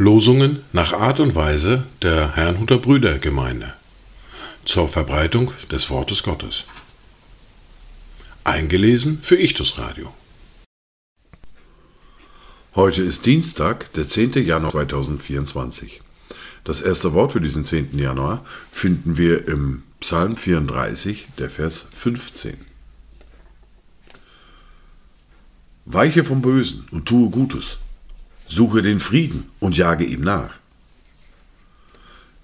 Losungen nach Art und Weise der Herrnhuter Brüdergemeinde zur Verbreitung des Wortes Gottes. Eingelesen für Ichtus Radio. Heute ist Dienstag, der 10. Januar 2024. Das erste Wort für diesen 10. Januar finden wir im Psalm 34, der Vers 15. Weiche vom Bösen und tue Gutes. Suche den Frieden und jage ihm nach.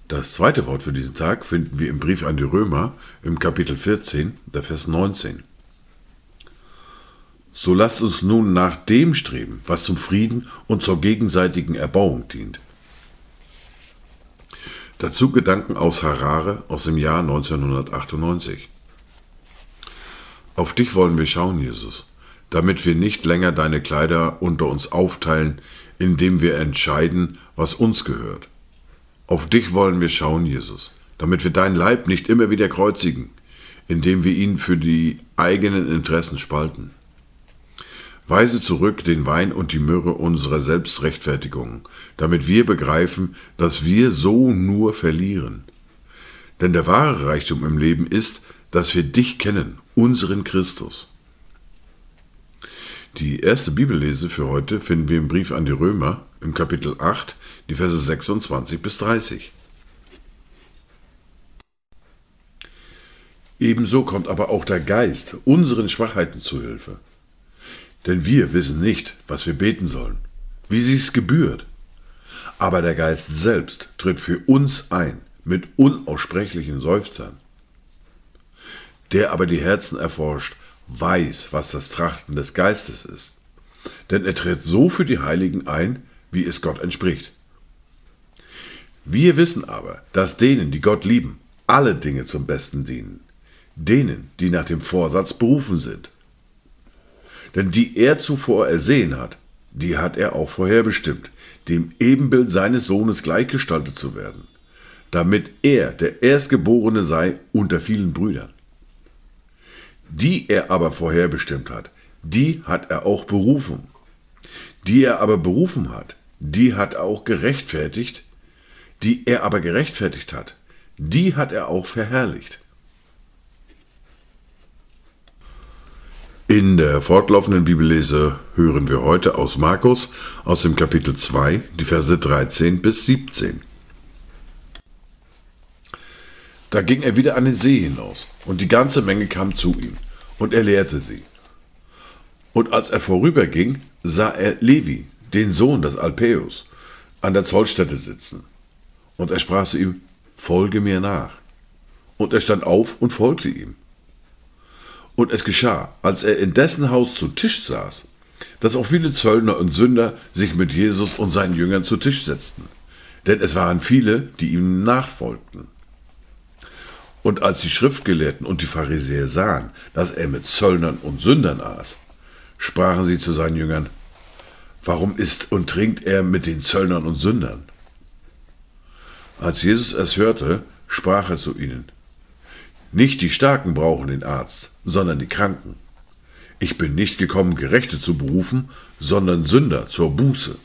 Das zweite Wort für diesen Tag finden wir im Brief an die Römer im Kapitel 14, der Vers 19. So lasst uns nun nach dem streben, was zum Frieden und zur gegenseitigen Erbauung dient. Dazu Gedanken aus Harare aus dem Jahr 1998. Auf dich wollen wir schauen, Jesus, damit wir nicht länger deine Kleider unter uns aufteilen, indem wir entscheiden, was uns gehört. Auf dich wollen wir schauen, Jesus, damit wir deinen Leib nicht immer wieder kreuzigen, indem wir ihn für die eigenen Interessen spalten. Weise zurück den Wein und die Myrrhe unserer Selbstrechtfertigung, damit wir begreifen, dass wir so nur verlieren. Denn der wahre Reichtum im Leben ist, dass wir dich kennen, unseren Christus. Die erste Bibellese für heute finden wir im Brief an die Römer im Kapitel 8, die Verse 26 bis 30. Ebenso kommt aber auch der Geist unseren Schwachheiten zu Hilfe. Denn wir wissen nicht, was wir beten sollen, wie sich's gebührt. Aber der Geist selbst tritt für uns ein mit unaussprechlichen Seufzern. Der aber die Herzen erforscht, weiß, was das Trachten des Geistes ist. Denn er tritt so für die Heiligen ein, wie es Gott entspricht. Wir wissen aber, dass denen, die Gott lieben, alle Dinge zum Besten dienen, denen, die nach dem Vorsatz berufen sind. Denn die er zuvor ersehen hat, die hat er auch vorherbestimmt, dem Ebenbild seines Sohnes gleichgestaltet zu werden, damit er der Erstgeborene sei unter vielen Brüdern. Die er aber vorherbestimmt hat, die hat er auch berufen. Die er aber berufen hat, die hat er auch gerechtfertigt. Die er aber gerechtfertigt hat, die hat er auch verherrlicht. In der fortlaufenden Bibellese hören wir heute aus Markus aus dem Kapitel 2 die Verse 13 bis 17. Da ging er wieder an den See hinaus, und die ganze Menge kam zu ihm, und er lehrte sie. Und als er vorüberging, sah er Levi, den Sohn des Alpäus, an der Zollstätte sitzen. Und er sprach zu ihm, Folge mir nach. Und er stand auf und folgte ihm. Und es geschah, als er in dessen Haus zu Tisch saß, dass auch viele Zöllner und Sünder sich mit Jesus und seinen Jüngern zu Tisch setzten. Denn es waren viele, die ihm nachfolgten. Und als die Schriftgelehrten und die Pharisäer sahen, dass er mit Zöllnern und Sündern aß, sprachen sie zu seinen Jüngern, warum isst und trinkt er mit den Zöllnern und Sündern? Als Jesus es hörte, sprach er zu ihnen, nicht die Starken brauchen den Arzt, sondern die Kranken. Ich bin nicht gekommen, Gerechte zu berufen, sondern Sünder zur Buße.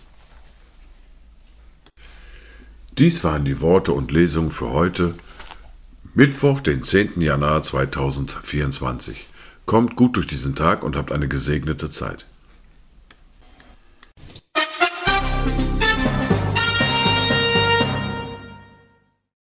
Dies waren die Worte und Lesungen für heute, Mittwoch, den 10. Januar 2024. Kommt gut durch diesen Tag und habt eine gesegnete Zeit.